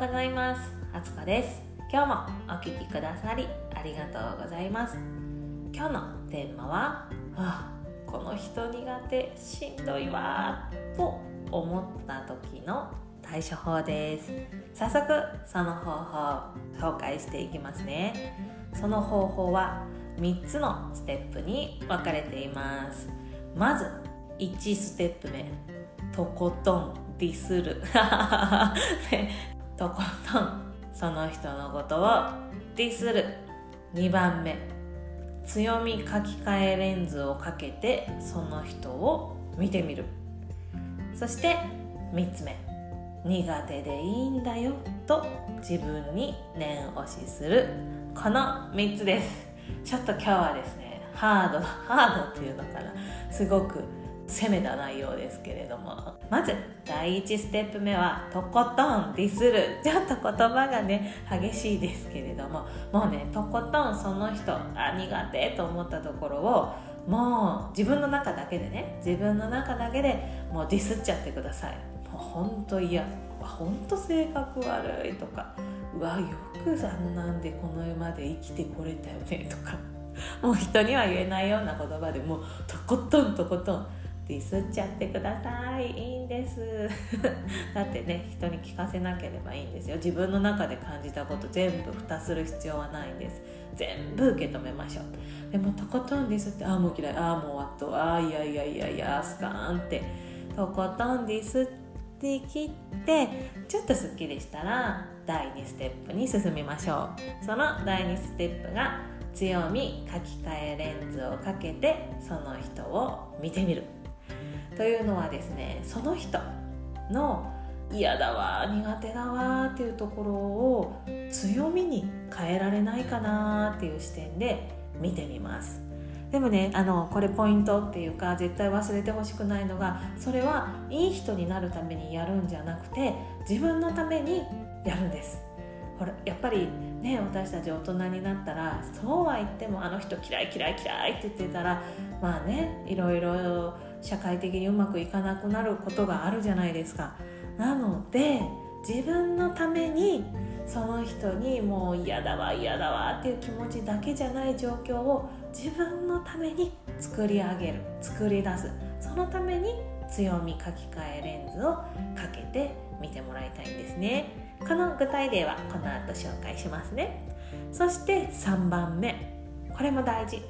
ございます。あつこです。今日もお聞きくださりありがとうございます。今日のテーマは、はあ、この人苦手しんどいわと思った時の対処法です。早速その方法紹介していきますね。その方法は3つのステップに分かれています。まず1ステップ目。とことんディスる。とことんその人のことをディスる。2番目。強み書き換えレンズをかけてその人を見てみる。そして3つ目。苦手でいいんだよと自分に念押しする。この3つです。ちょっと今日はですねハードハードっていうのかな。すごく攻めた内容ですけれども。まず第1ステップ目はとことんディスる。ちょっと言葉がね激しいですけれども。もうねとことんその人あ苦手と思ったところをもう自分の中だけでね自分の中だけでもうディスっちゃってください。もうほんと嫌。ほんと性格悪い。とか。うわよくあんなんでこの世まで生きてこれたよね。とか。もう人には言えないような言葉でもうとことんとことんディスっちゃってください。いいんです。だってね人に聞かせなければいいんですよ。自分の中で感じたこと全部蓋する必要はないんです。全部受け止めましょう。でもとことんディスってああもう嫌い。ああもう終わっとああいやいやいやいやスカーンって。とことんディスってきってちょっとすっきりしたら第2ステップに進みましょう。その第2ステップが強み書き換えレンズをかけてその人を見てみるというのはですねその人の嫌だわ苦手だわっていうところを強みに変えられないかなっていう視点で見てみます。でもねあのこれポイントっていうか絶対忘れてほしくないのがそれはいい人になるためにやるんじゃなくて自分のためにやるんです。ほらやっぱりね私たち大人になったらそうは言ってもあの人嫌い嫌い嫌いって言ってたらまあねいろいろ社会的にうまくいかなくなることがあるじゃないですか。なので自分のためにその人にもう嫌だわ嫌だわっていう気持ちだけじゃない状況を自分のために作り上げる作り出す。そのために強み書き換えレンズをかけて見てもらいたいんですね。この具体例はこの後紹介しますね。そして3番目。これも大事。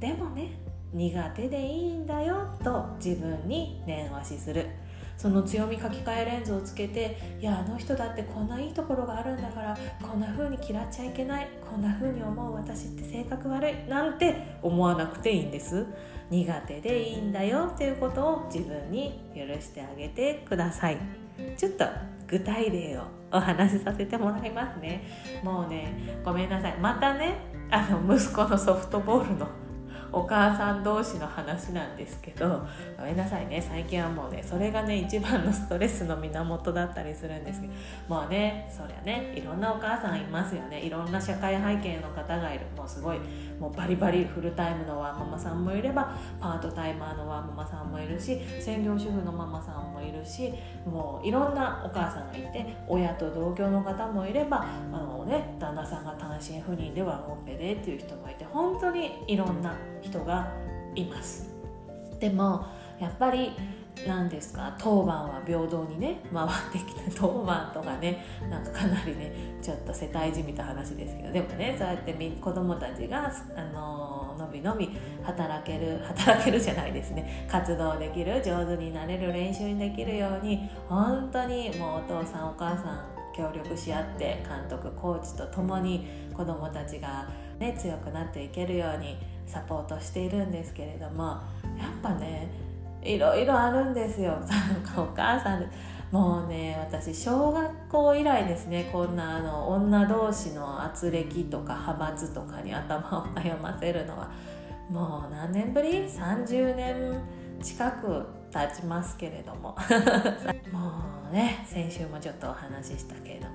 でもね苦手でいいんだよと自分に念押しする。その強み書き換えレンズをつけていやあの人だってこんないいところがあるんだからこんな風に嫌っちゃいけないこんな風に思う私って性格悪いなんて思わなくていいんです。苦手でいいんだよっていうことを自分に許してあげてください。ちょっと具体例をお話しさせてもらいますね。もうねごめんなさい。またねあの息子のソフトボールのお母さん同士の話なんですけどごめんなさいね。最近はもうねそれがね一番のストレスの源だったりするんですけどもうねそりゃねいろんなお母さんいますよね。いろんな社会背景の方がいる。もうすごいもうバリバリフルタイムのワンママさんもいればパートタイマーのワンママさんもいるし専業主婦のママさんもいるしもういろんなお母さんがいて親と同居の方もいればあの、ね、旦那さんが単身赴任でワンオペでっていう人もいて本当にいろんな人がいます。でもやっぱり何ですか当番は平等にね回ってきた 当番とかねなんかかなりねちょっと世帯じみた話ですけどでもねそうやって子どもたちが、あののびのび働ける働けるじゃないですね。活動できる上手になれる練習にできるように本当にもうお父さんお母さん協力し合って監督コーチと共に子どもたちが、ね、強くなっていけるようにサポートしているんですけれどもやっぱねいろいろあるんですよ。お母さんもうね私小学校以来ですねこんなあの女同士の圧力とか派閥とかに頭を悩ませるのは。もう何年ぶり ?30 年近く経ちますけれども。もうね先週もちょっとお話ししたけれども。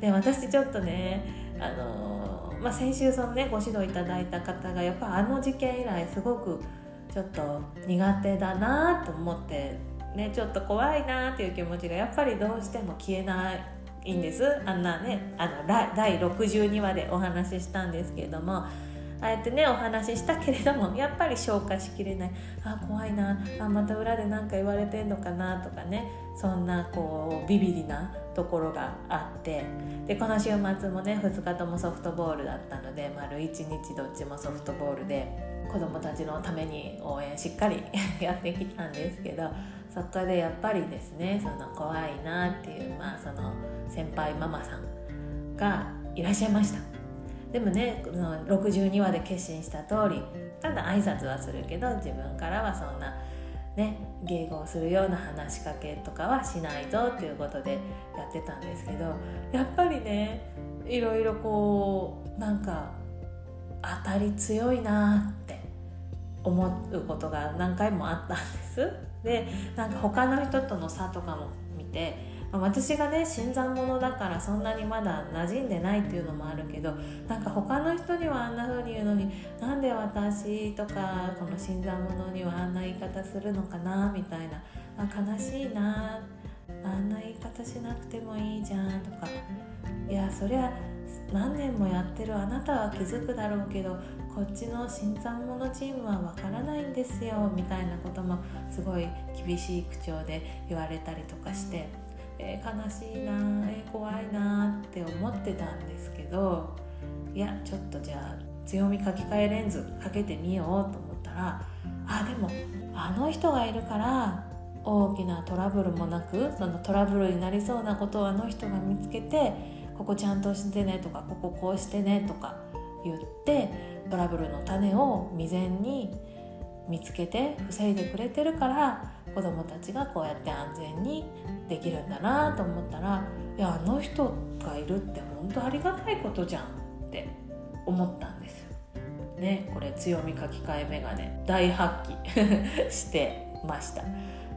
で私ちょっとねあの、まあ、先週そのねご指導いただいた方がやっぱあの事件以来すごくちょっと苦手だなと思ってねちょっと怖いなっていう気持ちがやっぱりどうしても消えないんです。あんなねあの第62話でお話ししたんですけれどもああやってねお話ししたけれども やっぱり消化しきれない。あ怖いな。あまた裏で何か言われてんのかなとかね。そんなこうビビりなところがあって。でこの週末もね2日ともソフトボールだったので丸1日どっちもソフトボールで子どもたちのために応援しっかり やってきたんですけどそこでやっぱりですねその怖いなっていう、まあ、その先輩ママさんがいらっしゃいました。でもね62話で決心した通りただ挨拶はするけど自分からはそんなね迎合するような話しかけとかはしないぞっていうことでやってたんですけどやっぱりねいろいろこうなんか当たり強いなって思うことが何回もあったんです。でなんか他の人との差とかも見て私がね新参者だからそんなにまだ馴染んでないっていうのもあるけどなんか他の人にはあんな風に言うのになんで私とかこの新参者にはあんな言い方するのかなみたいなあ悲しいなあんな言い方しなくてもいいじゃんとかいやそりゃ何年もやってるあなたは気づくだろうけどこっちの新参者チームはわからないんですよみたいなこともすごい厳しい口調で言われたりとかして。えー、悲しいなえー、怖いなって思ってたんですけどいやちょっとじゃあ強み書き換えレンズかけてみようと思ったらあでもあの人がいるから大きなトラブルもなくそのトラブルになりそうなことをあの人が見つけてここちゃんとしてねとかこここうしてねとか言ってトラブルの種を未然に見つけて防いでくれてるから子どもたちがこうやって安全にできるんだなと思ったらいやあの人がいるって本当ありがたいことじゃんって思ったんですよ。ねこれ強み書き換えメガネ大発揮 してました。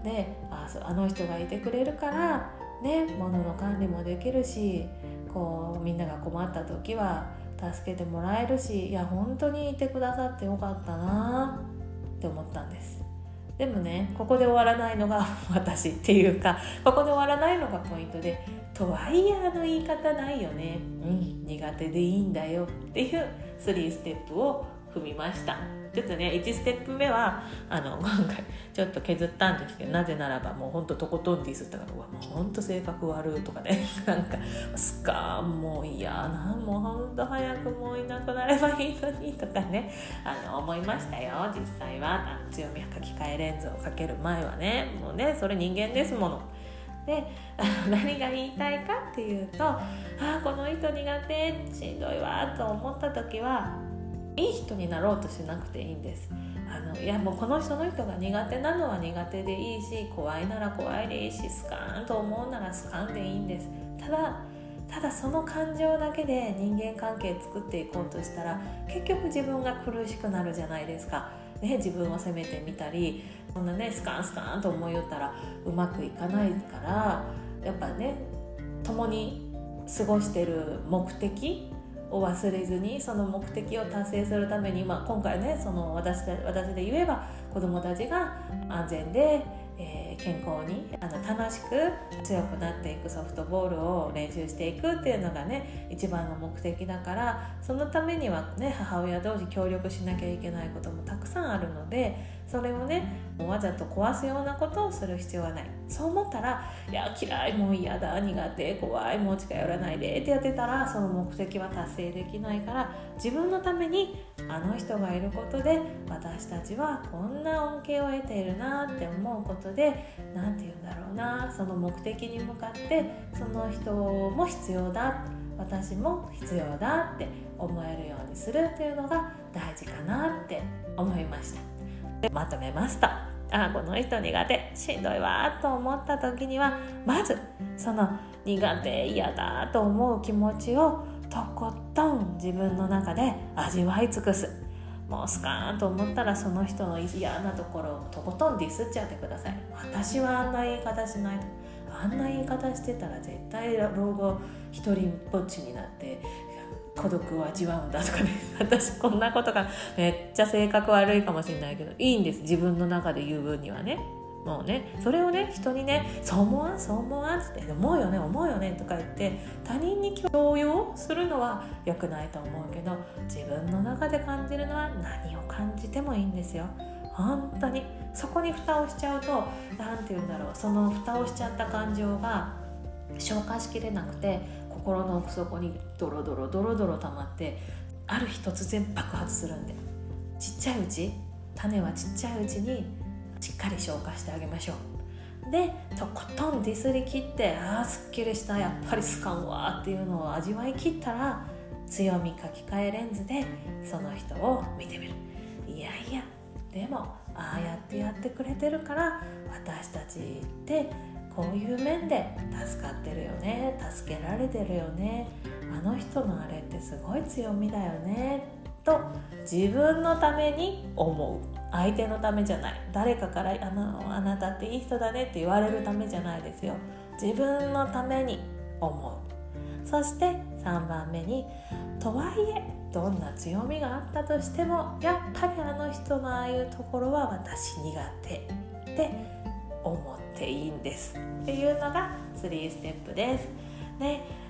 であそうあの人がいてくれるからね物の管理もできるしこうみんなが困った時は助けてもらえるしいや本当にいてくださってよかったなって思ったんですでもねここで終わらないのが 私っていうかここで終わらないのがポイントでとはいえあの言い方ないよね。うん苦手でいいんだよっていう3ステップを踏みました。ちょっとね1ステップ目はあの今回ちょっと削ったんですけどなぜならばもうほんととことんディスったからうわもうほんと性格悪いとかね なんかスカーンもう嫌なもうほんと早くもういなくなればいいのにとかねあの思いましたよ。実際はあの強み書き換えレンズをかける前はね。もうねそれ人間ですもの。で 何が言いたいかっていうとあこの人苦手しんどいわと思った時はいい人になろうとしなくていいんです。あのいやもうこの人の人が苦手なのは苦手でいいし怖いなら怖いでいいしスカーンと思うならスカンでいいんです。ただただその感情だけで人間関係作っていこうとしたら結局自分が苦しくなるじゃないですか、ね、自分を責めてみたりそんなねスカンスカンと思いよったらうまくいかないからやっぱね共に過ごしてる目的を忘れずにその目的を達成するために、まあ、今回ねその私で私で言えば子どもたちが安全でえー、健康にあの楽しく強くなっていくソフトボールを練習していくっていうのがね一番の目的だからそのためにはね母親同士協力しなきゃいけないこともたくさんあるのでそれをねわざと壊すようなことをする必要はない。そう思ったら「いや嫌いもう嫌だ苦手怖いもう近寄らないで」ってやってたらその目的は達成できないから自分のためにあの人がいることで私たちはこんな恩恵を得ているなって思うことで何て言うんだろうなその目的に向かってその人も必要だ私も必要だって思えるようにするというのが大事かなって思いました。でまとめました。あこの人苦手しんどいわと思った時にはまずその苦手嫌だと思う気持ちをとことん自分の中で味わい尽くす。もうスカーンと思ったらその人の嫌なところをとことんディスっちゃってください。私はあんな言い方しないあんな言い方してたら絶対老後一人ぼっちになって孤独を味わうんだとかね。私こんなことがめっちゃ性格悪いかもしれないけどいいんです。自分の中で言う分にはね。もうね。それをね人にね「そう思わん？そう思わん」って「思うよね？思うよね」とか言って他人に強要するのは良くないと思うけど自分の中で感じるのは何を感じてもいいんですよ。本当に。そこに蓋をしちゃうと何て言うんだろう。その蓋をしちゃった感情が消化しきれなくて心の奥底にドロドロドロドロ溜まってある日突然爆発するんでちっちゃいうち種はちっちゃいうちにしっかり消化してあげましょう。でとことんディスり切ってああすっきりしたやっぱり好かんわっていうのを味わい切ったら強み書き換えレンズでその人を見てみる。いやいやでもああやってやってくれてるから私たちってこういう面で助かってるよね助けられてるよねあの人のあれってすごい強みだよねと自分のために思う。相手のためじゃない。誰かからあの「あなたっていい人だね」って言われるためじゃないですよ。自分のために思う。そして3番目にとはいえどんな強みがあったとしてもやっぱりあの人のああいうところは私苦手って思っていいんですっていうのが3ステップです。ね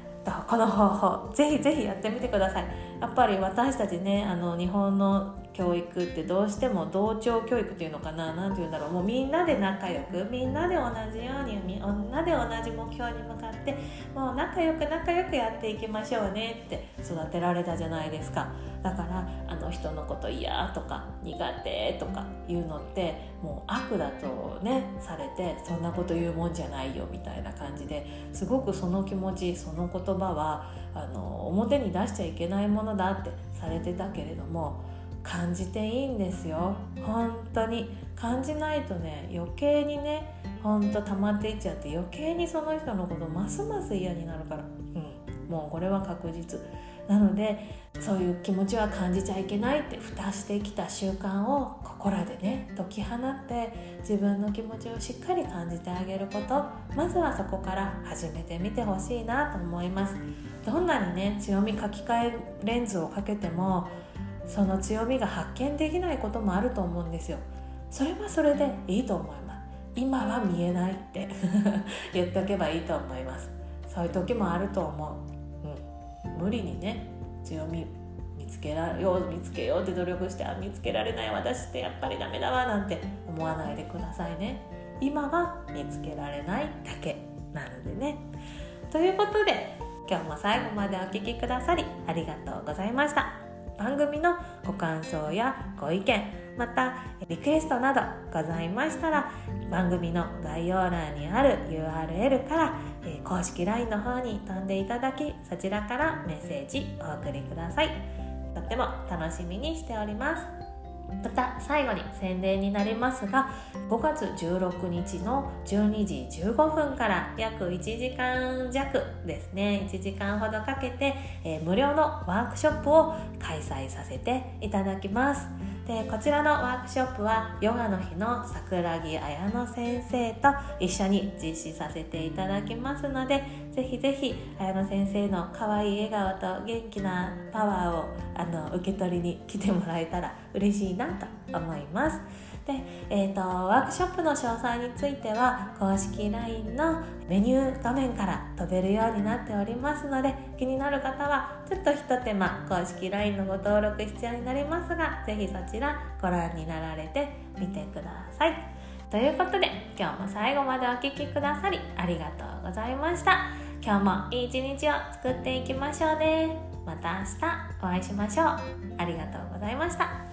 この方法ぜひぜひやってみてくださいやっぱり私たちねあの日本の教育ってどうしても同調教育っていうのかな何て言うんだろう。もうみんなで仲良くみんなで同じようにみんなで同じ目標に向かってもう仲良く仲良くやっていきましょうねって育てられたじゃないですか。だからあの人のこと嫌とか苦手とかいうのってもう悪だとねされてそんなこと言うもんじゃないよみたいな感じですごくその気持ちその言葉はあの表に出しちゃいけないものだってされてたけれども感じていいんですよ。本当に。感じないとね余計にねほんと溜まっていっちゃって余計にその人のことますます嫌になるから、うん、もうこれは確実。なのでそういう気持ちは感じちゃいけないって蓋してきた習慣をここらでね解き放って自分の気持ちをしっかり感じてあげること。まずはそこから始めてみてほしいなと思います。どんなにね強み書き換えレンズをかけてもその強みが発見できないこともあると思うんですよ。それはそれでいいと思います。今は見えないって。言っておけばいいと思います。そういう時もあると思う、うん、無理にね強み見つけられよう見つけようって努力してあ見つけられない私ってやっぱりダメだわなんて思わないでくださいね。今は見つけられないだけなのでね。ということで今日も最後までお聴きくださりありがとうございました。番組のご感想やご意見またリクエストなどございましたら番組の概要欄にある URL から、公式 LINE の方に飛んでいただきそちらからメッセージお送りください。とっても楽しみにしております。また最後に宣伝になりますが5月16日の12時15分から約1時間弱ですね。1時間ほどかけて、えー、無料のワークショップを開催させていただきます。でこちらのワークショップはヨガの日の桜木綾乃先生と一緒に実施させていただきますのでぜひぜひ綾乃先生の可愛い笑顔と元気なパワーをあの受け取りに来てもらえたら嬉しいなと思います。で、えーと、ワークショップの詳細については公式 LINE のメニュー画面から飛べるようになっておりますので気になる方はちょっとひと手間公式 LINE のご登録必要になりますが是非そちらご覧になられてみてください。ということで今日も最後までお聴きくださりありがとうございました。今日もいい一日を作っていきましょうね。また明日お会いしましょう。ありがとうございました。